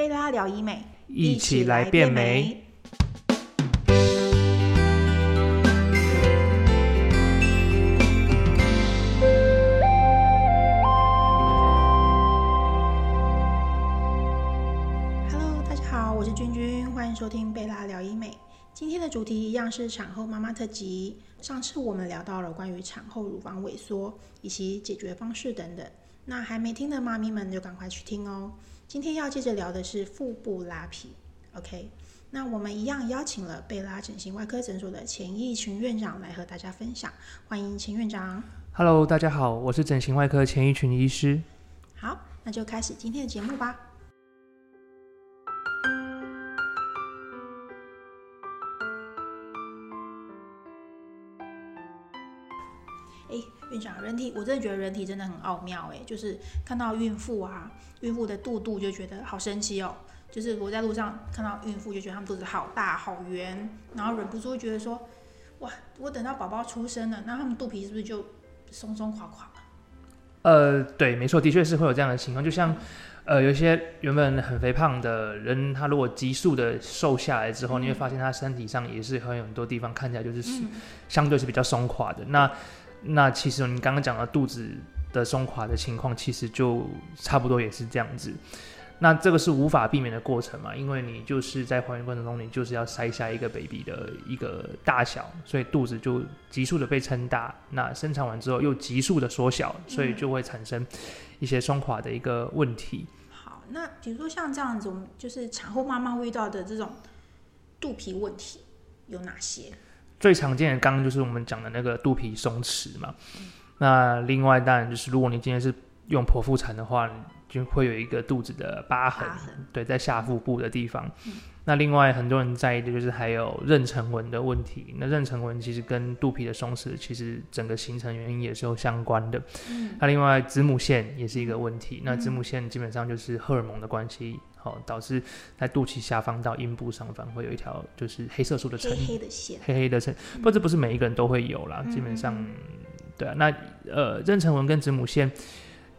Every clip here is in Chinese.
贝拉聊医美，一起来变美。Hello，大家好，我是君君，欢迎收听贝拉聊医美。今天的主题一样是产后妈妈特辑。上次我们聊到了关于产后乳房萎缩以及解决方式等等，那还没听的妈咪们就赶快去听哦。今天要接着聊的是腹部拉皮，OK？那我们一样邀请了贝拉整形外科诊所的钱义群院长来和大家分享，欢迎钱院长。Hello，大家好，我是整形外科钱义群医师。好，那就开始今天的节目吧。哎，院长，人体我真的觉得人体真的很奥妙哎，就是看到孕妇啊，孕妇的肚肚就觉得好神奇哦。就是我在路上看到孕妇，就觉得她们肚子好大好圆，然后忍不住会觉得说，哇，我等到宝宝出生了，那他们肚皮是不是就松松垮垮了？呃，对，没错，的确是会有这样的情况。就像，呃，有一些原本很肥胖的人，他如果急速的瘦下来之后，嗯你会发现他身体上也是很有很多地方看起来就是、嗯相对是比较松垮的。那那其实你刚刚讲的肚子的松垮的情况，其实就差不多也是这样子。那这个是无法避免的过程嘛，因为你就是在怀孕过程中，你就是要筛下一个 baby 的一个大小，所以肚子就急速的被撑大，那生产完之后又急速的缩小，所以就会产生一些松垮的一个问题。好，那比如说像这样子，我们就是产后妈妈会遇到的这种肚皮问题有哪些？最常见的刚刚就是我们讲的那个肚皮松弛嘛，那另外当然就是如果你今天是用剖腹产的话，就会有一个肚子的疤痕，疤痕对，在下腹部的地方。嗯那另外很多人在意的就是还有妊娠纹的问题。那妊娠纹其实跟肚皮的松弛其实整个形成原因也是有相关的。嗯那另外子母线也是一个问题。那子母线基本上就是荷尔蒙的关系，好、导致在肚脐下方到阴部上方会有一条就是黑色素的层黑黑的线，黑黑的层，不过这不是每一个人都会有啦，嗯基本上，对啊，那呃，妊娠纹跟子母线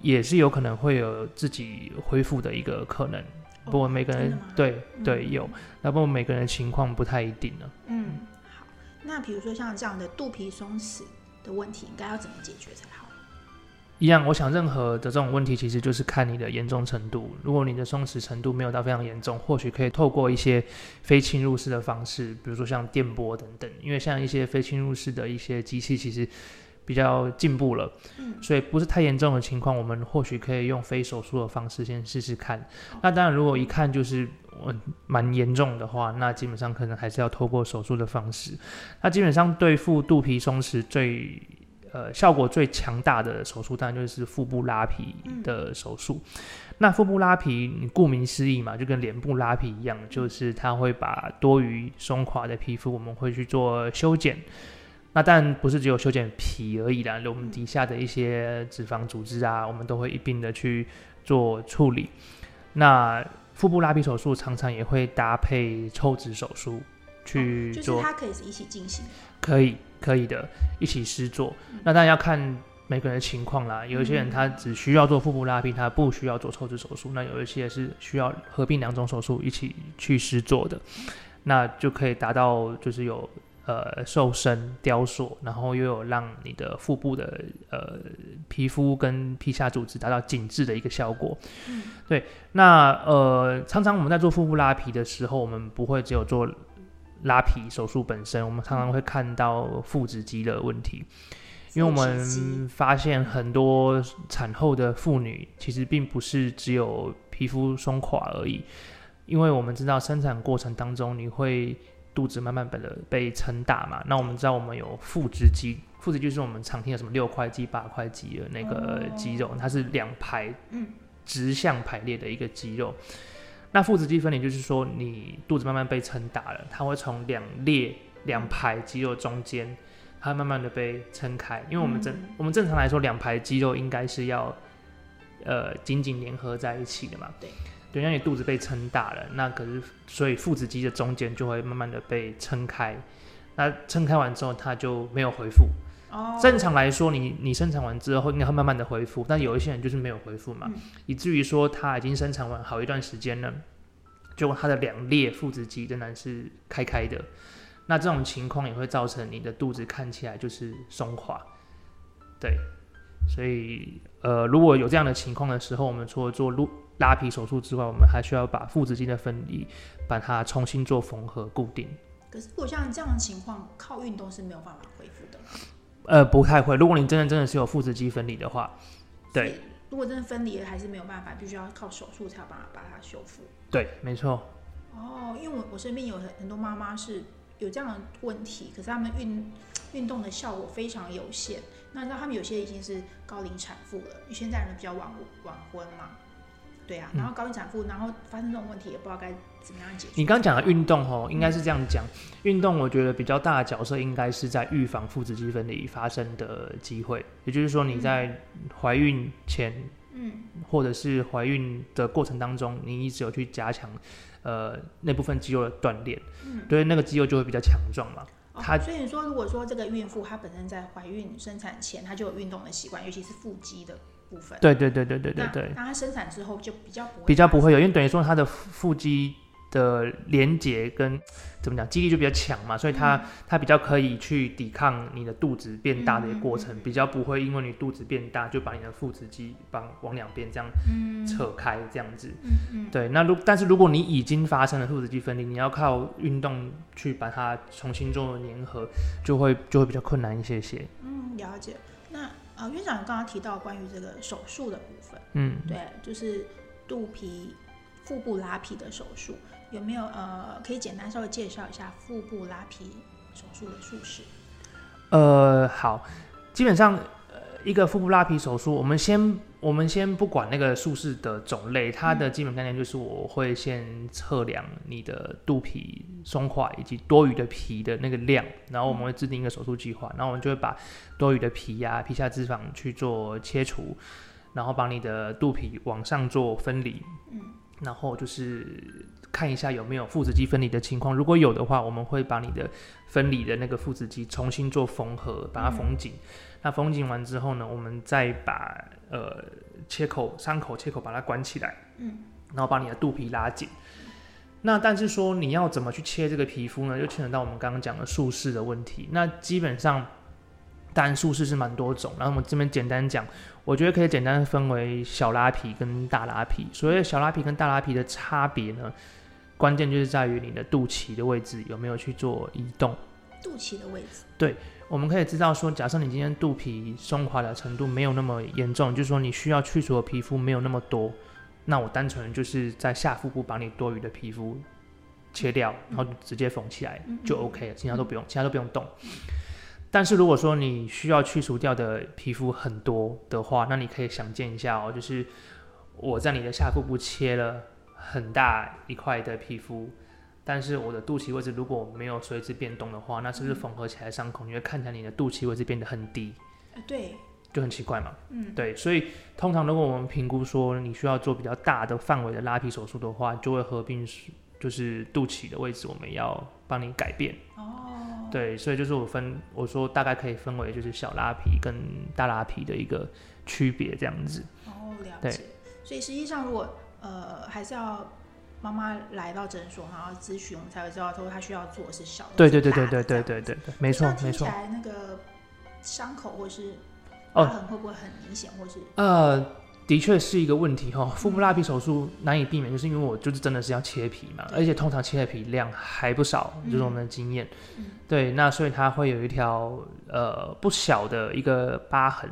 也是有可能会有自己恢复的一个可能，不过每个人对对嗯有，那不过每个人的情况不太一定呢。嗯，好。那比如说像这样的肚皮松弛的问题，应该要怎么解决才好？一样，我想任何的这种问题，其实就是看你的严重程度。如果你的松弛程度没有到非常严重，或许可以透过一些非侵入式的方式，比如说像电波等等。因为像一些非侵入式的一些机器，其实比较进步了，嗯所以不是太严重的情况，我们或许可以用非手术的方式先试试看。那当然，如果一看就是呃蛮严重的话，那基本上可能还是要透过手术的方式。那基本上对付肚皮松弛最呃效果最强大的手术，当然就是腹部拉皮的手术。那腹部拉皮，你顾名思义嘛，就跟脸部拉皮一样，就是它会把多余松垮的皮肤，我们会去做修剪。那当然不是只有修剪皮而已啦，我们底下的一些脂肪组织啊，我们都会一并的去做处理。那腹部拉皮手术常常也会搭配抽脂手术去就是做，它可以是一起进行。可以可以的，一起施做。那当然要看每个人的情况啦，有一些人他只需要做腹部拉皮，他不需要做抽脂手术；那有一些是需要合并两种手术一起去施做的，那就可以达到就是有呃瘦身、雕塑，然后又有让你的腹部的呃皮肤跟皮下组织达到紧致的一个效果。嗯对，那呃常常我们在做腹部拉皮的时候，我们不会只有做拉皮手术本身，我们常常会看到腹直肌的问题。因为我们发现很多产后的妇女其实并不是只有皮肤松垮而已，因为我们知道生产过程当中你会肚子慢慢的被撑大嘛，那我们知道我们有腹直肌，腹直肌就是我们常听的什么六块肌、八块肌的那个肌肉，它是两排嗯。直向排列的一个肌肉。那腹直肌分离就是说，你肚子慢慢被撑大了，它会从两列两排肌肉中间，它会慢慢的被撑开。因为我们正、嗯我们正常来说，两排肌肉应该是要呃紧紧联合在一起的嘛。对。对，让你肚子被撑大了，那可是所以腹直肌的中间就会慢慢的被撑开。那撑开完之后，它就没有恢复。哦，正常来说，你你生产完之后应该会慢慢的恢复，但有一些人就是没有恢复嘛，嗯以至于说他已经生产完好一段时间了，结果他的两列腹直肌仍然是开开的。那这种情况也会造成你的肚子看起来就是松垮，对。所以，呃，如果有这样的情况的时候，我们除了做撸拉皮手术之外，我们还需要把腹直肌的分离，把它重新做缝合固定。可是，如果像这样的情况，靠运动是没有办法恢复的。呃，不太会。如果你真的真的是有腹直肌分离的话，对。如果真的分离了，还是没有办法，必须要靠手术才有办法把它修复。对，没错。哦，因为我我身边有很很多妈妈是有这样的问题，可是他们运运动的效果非常有限。那你知道他们有些已经是高龄产妇了，因为现在人比较晚晚婚嘛，对啊，然后高龄产妇，然后发生这种问题，也不知道该怎么样解决。你刚讲的运动哦，应该是这样讲，运动我觉得比较大的角色应该是在预防腹直肌分离发生的机会，也就是说你在怀孕前，嗯，或者是怀孕的过程当中，你一直有去加强，呃，那部分肌肉的锻炼，嗯，对，那个肌肉就会比较强壮嘛。他所以你说，如果说这个孕妇她本身在怀孕生产前，她就有运动的习惯，尤其是腹肌的部分。对对对对对对对。那它生产之后就比较不会比较不会有，因为等于说它的腹肌。的连接跟怎么讲，肌力就比较强嘛，所以它它比较可以去抵抗你的肚子变大的一个过程，比较不会因为你肚子变大就把你的腹直肌帮往两边这样扯开这样子。嗯嗯。对，那如但是如果你已经发生了腹直肌分离，你要靠运动去把它重新做粘合，就会就会比较困难一些些。嗯，了解。那啊，院长刚刚提到关于这个手术的部分，嗯，对，就是肚皮腹部拉皮的手术。有没有呃，可以简单稍微介绍一下腹部拉皮手术的术式？呃，好，基本上呃，一个腹部拉皮手术，我们先我们先不管那个术式的种类，它的基本概念就是我会先测量你的肚皮松垮以及多余的皮的那个量，然后我们会制定一个手术计划，然后我们就会把多余的皮呀、皮下脂肪去做切除，然后把你的肚皮往上做分离，嗯，然后就是。看一下有没有腹直肌分离的情况，如果有的话，我们会把你的分离的那个腹直肌重新做缝合，把它缝紧。那缝紧完之后呢，我们再把呃切口伤口切口把它关起来，嗯，然后把你的肚皮拉紧。那但是说你要怎么去切这个皮肤呢？就牵扯到我们刚刚讲的术式的问题。那基本上，当然术式是蛮多种，然后我们这边简单讲。我觉得可以简单分为小拉皮跟大拉皮。所谓小拉皮跟大拉皮的差别呢，关键就是在于你的肚脐的位置有没有去做移动。肚脐的位置。对，我们可以知道说，假设你今天肚皮松垮的程度没有那么严重，就是说你需要去除的皮肤没有那么多，那我单纯就是在下腹部把你多余的皮肤切掉，然后直接缝起来就 OK 了，其他都不用，其他都不用动。但是如果说你需要去除掉的皮肤很多的话，那你可以想见一下哦，就是我在你的下腹部切了很大一块的皮肤，但是我的肚脐位置如果没有随之变动的话，那是不是缝合起来伤口你会看起来你的肚脐位置变得很低？对，就很奇怪嘛。嗯，对，所以通常如果我们评估说你需要做比较大的范围的拉皮手术的话，就会合并就是肚脐的位置我们要帮你改变。哦。对，所以就是我分我说大概可以分为就是小拉皮跟大拉皮的一个区别这样子。哦，了解。所以实际上如果呃还是要妈妈来到诊所然后咨询，我们才会知道说她需要做的是小。对对对对对对对对对，没错没错。那个伤口或是疤痕会不会很明显，或是呃。的确是一个问题哈，腹部拉皮手术难以避免，就是因为我就是真的是要切皮嘛，而且通常切的皮量还不少，就是我们的经验，对，那所以它会有一条呃不小的一个疤痕。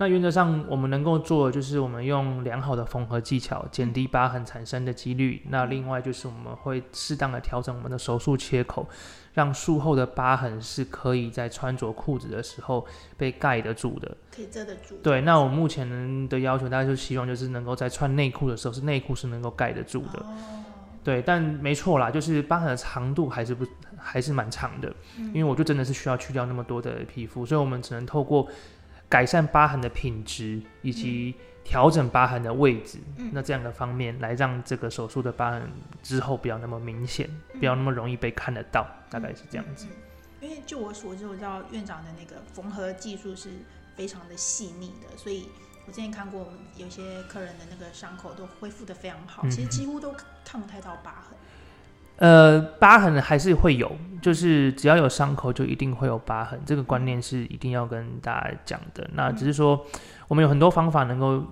那原则上我们能够做的就是我们用良好的缝合技巧减低疤痕产生的几率。那另外就是我们会适当的调整我们的手术切口。让术后的疤痕是可以在穿着裤子的时候被盖得住的，可以遮得住。对，那我目前的要求，大家就希望就是能够在穿内裤的时候，是内裤是能够盖得住的。哦。对，但没错啦，就是疤痕的长度还是不还是蛮长的，因为我就真的是需要去掉那么多的皮肤，所以我们只能透过改善疤痕的品质以及。调整疤痕的位置，那这样的方面来让这个手术的疤痕之后不要那么明显，不要那么容易被看得到，大概是这样子。因为就我所知，我知道院长的那个缝合技术是非常的细腻的，所以我之前看过我们有些客人的那个伤口都恢复的非常好，嗯其实几乎都看不太到疤痕。呃，疤痕还是会有，就是只要有伤口就一定会有疤痕，这个观念是一定要跟大家讲的。那只是说，我们有很多方法能够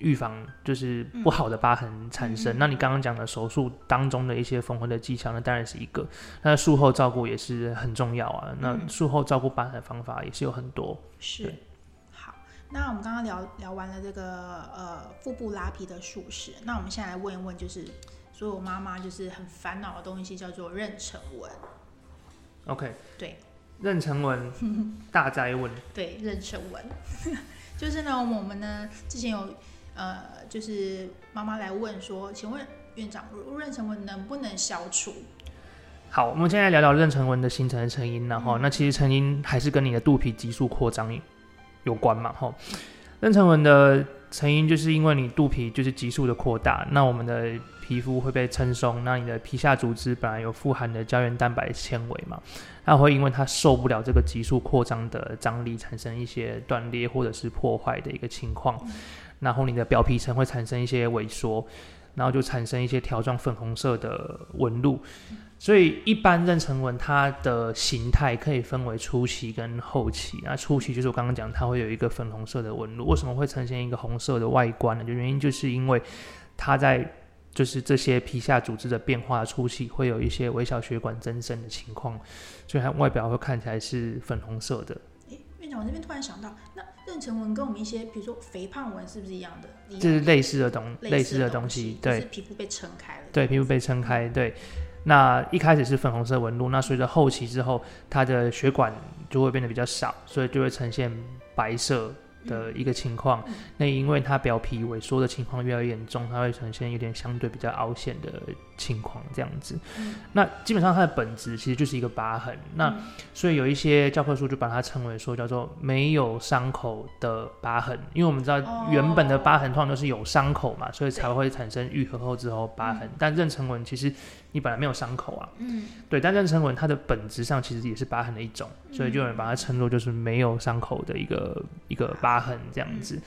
预防，就是不好的疤痕产生。那你刚刚讲的手术当中的一些缝合的技巧，呢当然是一个。那术后照顾也是很重要啊。那嗯术后照顾疤痕的方法也是有很多。是，好，那我们刚刚聊聊完了这个呃腹部拉皮的术式，那我们现在来问一问，就是所以我妈妈就是很烦恼的东西，叫做妊娠纹。OK，对妊娠纹 大灾问，对，妊娠纹，就是呢，我们呢之前有呃，就是妈妈来问说，请问院长，妊娠纹能不能消除？好，我们现在聊聊妊娠纹的形成的成因，然后、嗯那其实成因还是跟你的肚皮急速扩张有关嘛，哈。妊娠纹的成因就是因为你肚皮就是急速的扩大，那我们的皮肤会被撑松，那你的皮下组织本来有富含的胶原蛋白纤维嘛，它会因为它受不了这个急速扩张的张力，产生一些断裂或者是破坏的一个情况，然后你的表皮层会产生一些萎缩，然后就产生一些条状粉红色的纹路。所以一般妊娠纹它的形态可以分为初期跟后期。那初期就是我刚刚讲，它会有一个粉红色的纹路。为什么会呈现一个红色的外观呢？就原因就是因为它在就是这些皮下组织的变化初期会有一些微小血管增生的情况，所以它外表会看起来是粉红色的。诶，院长，我这边突然想到，那妊娠纹跟我们一些比如说肥胖纹是不是一样的？这是类似的东类似的的东西，对是皮肤被撑开了。对，皮肤被撑开，对。那一开始是粉红色纹路，那随着后期之后，它的血管就会变得比较少，所以就会呈现白色的一个情况。嗯那因为它表皮萎缩的情况越来越严重，它会呈现有点相对比较凹陷的情况，这样子。嗯那基本上它的本质其实就是一个疤痕。那嗯所以有一些教科书就把它称为说叫做没有伤口的疤痕，因为我们知道哦原本的疤痕通常都是有伤口嘛，所以才会产生愈合后之后疤痕。但妊娠纹其实你本来没有伤口啊，嗯对，但妊娠纹它的本质上其实也是疤痕的一种，所以就有人把它称作就是没有伤口的一个一个疤痕这样子。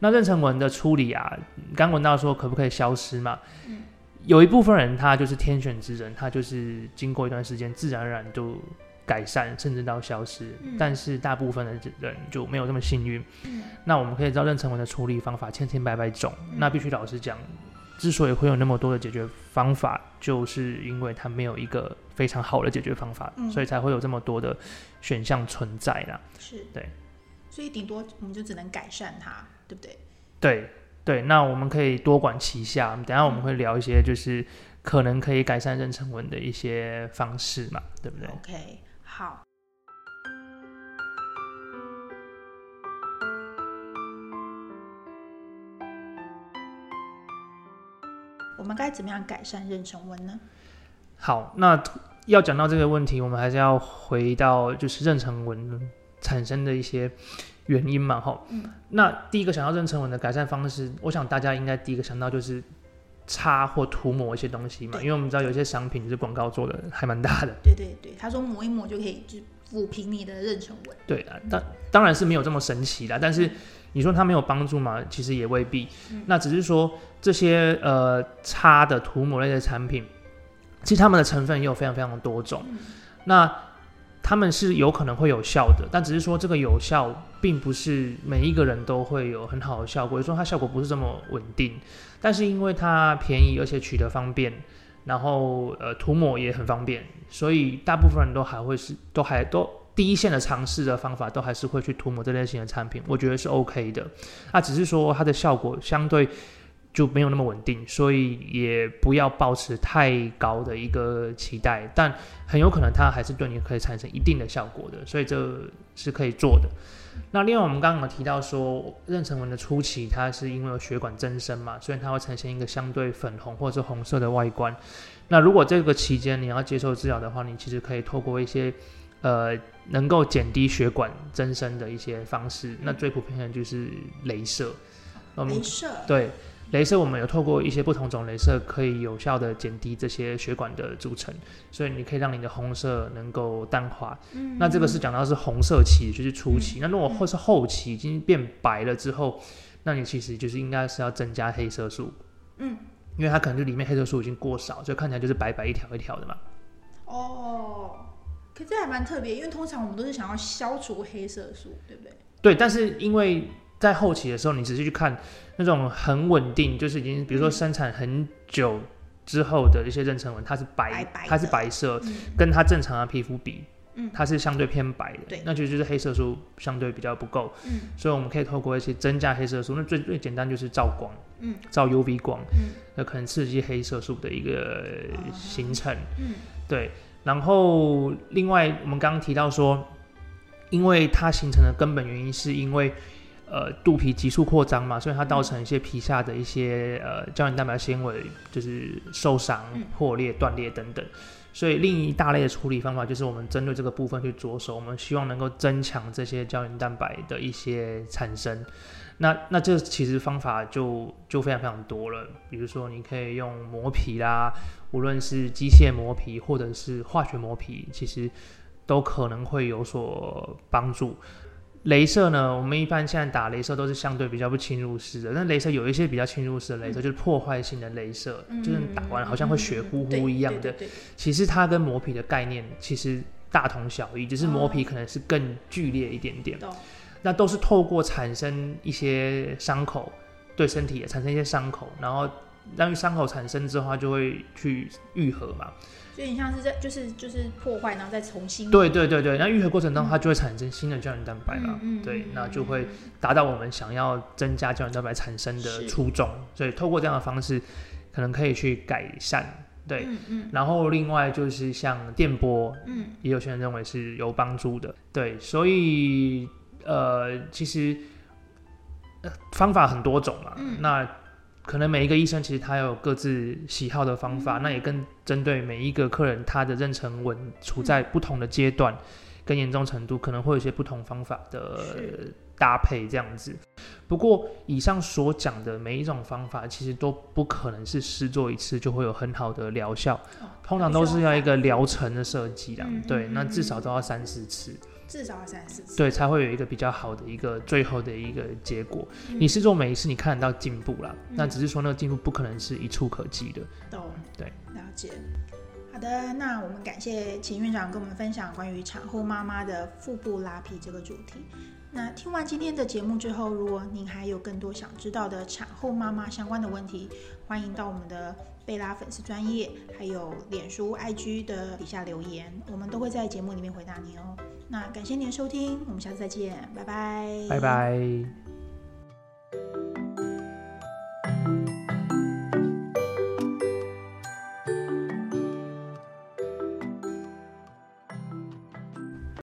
那妊娠纹的处理啊，刚问到说可不可以消失嘛？嗯有一部分人他就是天选之人，他就是经过一段时间自然而然就改善，甚至到消失。嗯但是大部分的人就没有这么幸运。嗯那我们可以知道妊娠纹的处理方法千千百百种，嗯那必须老实讲，之所以会有那么多的解决方法，就是因为它没有一个非常好的解决方法，嗯所以才会有这么多的选项存在啦。是，对，所以顶多我们就只能改善它，对不对？对对，那我们可以多管齐下。等下我们会聊一些就是可能可以改善妊娠纹的一些方式嘛，对不对？OK，好。们该怎么样改善妊娠纹呢？好，那要讲到这个问题，我们还是要回到就是妊娠纹产生的一些原因嘛，哈。嗯那第一个想到妊娠纹的改善方式，我想大家应该第一个想到就是擦或涂抹一些东西嘛，对因为我们知道有些商品就是广告做的还蛮大的，对对对，他说抹一抹就可以就抚平你的妊娠纹。对啊，当当然是没有这么神奇啦，但是你说它没有帮助吗？其实也未必。嗯那只是说这些呃擦的涂抹类的产品，其实它们的成分也有非常非常多种。嗯那他们是有可能会有效的，但只是说这个有效，并不是每一个人都会有很好的效果，有时候它效果不是这么稳定。但是因为它便宜，而且取得方便，然后呃涂抹也很方便，所以大部分人都还会是都还都第一线的尝试的方法，都还是会去涂抹这类型的产品，我觉得是 OK 的。那只是说它的效果相对就没有那么稳定，所以也不要抱持太高的一个期待，但很有可能它还是对你可以产生一定的效果的，所以这是可以做的。那另外我们刚刚有提到说，妊娠纹的初期它是因为有血管增生嘛，所以它会呈现一个相对粉红或者是红色的外观。那如果这个期间你要接受治疗的话，你其实可以透过一些呃能够减低血管增生的一些方式。那最普遍的就是镭射。镭射，对，镭射我们有透过一些不同种镭射，可以有效的减低这些血管的组成，所以你可以让你的红色能够淡化。嗯那这个是讲到是红色期，就是初期。那如果或是后期已经变白了之后，那你其实就是应该是要增加黑色素，嗯，因为它可能就里面黑色素已经过少，所以看起来就是白白一条一条的嘛。哦，可这还蛮特别，因为通常我们都是想要消除黑色素，对不对？对，但是因为在后期的时候，你仔细去看那种很稳定，就是已经比如说生产很久之后的一些妊娠纹，它是白，白白它是白色，嗯。跟它正常的皮肤比，嗯。它是相对偏白的，对。那就就是黑色素相对比较不够，嗯。所以我们可以透过一些增加黑色素，那最最简单就是照光，嗯，照 UV 光，嗯。那可能刺激黑色素的一个哦形成，嗯。对，然后另外我们刚刚提到说，因为它形成的根本原因是因为呃肚皮急速扩张嘛，所以它造成一些皮下的一些呃胶原蛋白纤维就是受伤嗯、破裂、断裂等等。所以另一大类的处理方法就是我们针对这个部分去着手，我们希望能够增强这些胶原蛋白的一些产生。那那这其实方法就就非常非常多了，比如说你可以用磨皮啦，无论是机械磨皮或者是化学磨皮，其实都可能会有所帮助。镭射呢，我们一般现在打镭射都是相对比较不侵入式的，但镭射有一些比较侵入式的镭射，就是破坏性的镭射，就是打完好像会血乎乎一样的。其实它跟磨皮的概念其实大同小异，只是磨皮可能是更剧烈一点点。懂那都是透过产生一些伤口，对身体也产生一些伤口，然后让伤口产生之后，它就会去愈合嘛。所以你像是在就是就是破坏，然后再重新对对对对，那愈合过程当中，它就会产生新的胶原蛋白嘛。嗯嗯对嗯，那就会达到我们想要增加胶原蛋白产生的初衷。所以透过这样的方式，可能可以去改善。对，嗯嗯然后另外就是像电波，嗯也有些人认为是有帮助的。对，所以呃，其实、呃、方法很多种嘛。嗯那可能每一个医生其实他有各自喜好的方嗯法，那也跟针对每一个客人他的妊娠纹处在不同的阶段跟严重程度，可能会有一些不同方法的搭配这样子。不过以上所讲的每一种方法，其实都不可能是试做一次就会有很好的疗效，哦通常都是要一个疗程的设计啦。对，那至少都要三四次，至少要三四次。对，才会有一个比较好的一个最后的一个结果。嗯你试做每一次，你看得到进步啦，嗯那只是说那个进步不可能是一触可及的。懂，对，了解。好的，那我们感谢秦院长跟我们分享关于产后妈妈的腹部拉皮这个主题。那听完今天的节目之后，如果您还有更多想知道的产后妈妈相关的问题，欢迎到我们的贝拉粉丝专业，还有脸书、IG 的底下留言，我们都会在节目里面回答您哦。那感谢您的收听，我们下次再见，拜拜，拜拜。